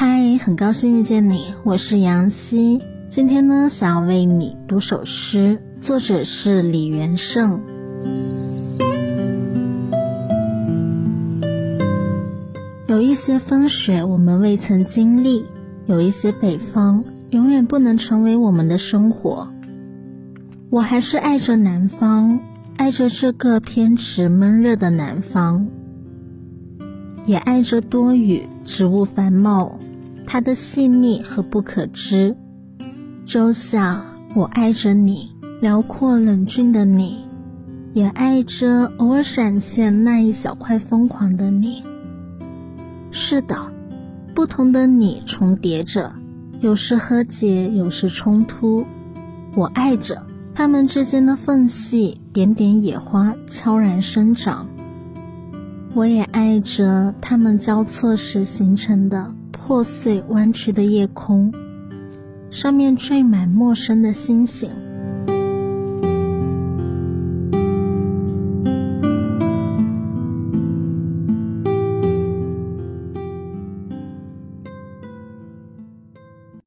嗨很高兴遇见你，我是杨希。今天呢，想要为你读首诗，作者是李元胜。有一些风雪我们未曾经历，有一些北方永远不能成为我们的生活。我还是爱着南方，爱着这个偏执闷热的南方。也爱着多雨、植物繁茂，它的细腻和不可知。周夏，我爱着你，辽阔冷峻的你，也爱着偶尔闪现那一小块疯狂的你。是的，不同的你重叠着，有时和解，有时冲突。我爱着它们之间的缝隙，点点野花悄然生长。我也爱着它们交错时形成的破碎弯曲的夜空，上面缀满陌生的星星。